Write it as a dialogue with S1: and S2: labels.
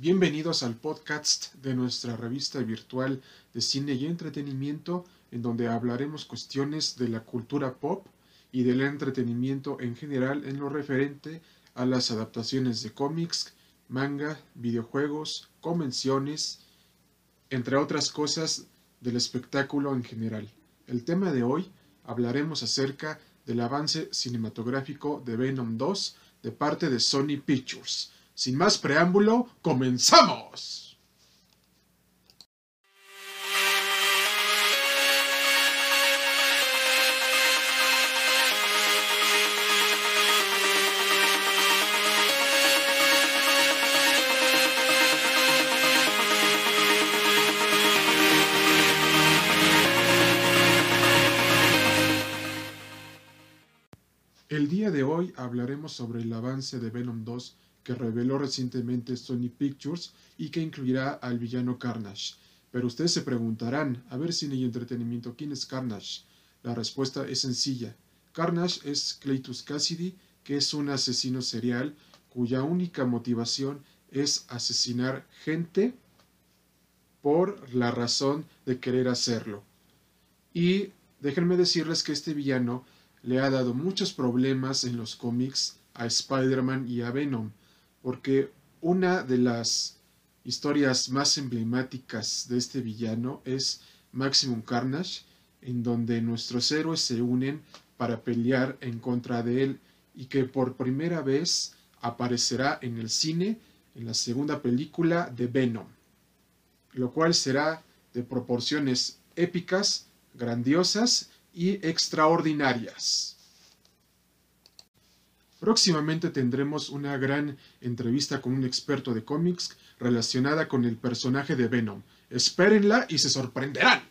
S1: Bienvenidos al podcast de nuestra revista virtual de cine y entretenimiento, en donde hablaremos cuestiones de la cultura pop y del entretenimiento en general en lo referente a las adaptaciones de cómics, manga, videojuegos, convenciones, entre otras cosas del espectáculo en general. El tema de hoy hablaremos acerca del avance cinematográfico de Venom 2 de parte de Sony Pictures. Sin más preámbulo, comenzamos. El día de hoy hablaremos sobre el avance de Venom 2 que reveló recientemente Sony Pictures y que incluirá al villano Carnage. Pero ustedes se preguntarán, a ver cine y entretenimiento, ¿quién es Carnage? La respuesta es sencilla. Carnage es Cletus Cassidy, que es un asesino serial cuya única motivación es asesinar gente por la razón de querer hacerlo. Y déjenme decirles que este villano le ha dado muchos problemas en los cómics a Spider-Man y a Venom, porque una de las historias más emblemáticas de este villano es Maximum Carnage, en donde nuestros héroes se unen para pelear en contra de él y que por primera vez aparecerá en el cine en la segunda película de Venom, lo cual será de proporciones épicas, grandiosas y extraordinarias. Próximamente tendremos una gran entrevista con un experto de cómics relacionada con el personaje de Venom. Espérenla y se sorprenderán.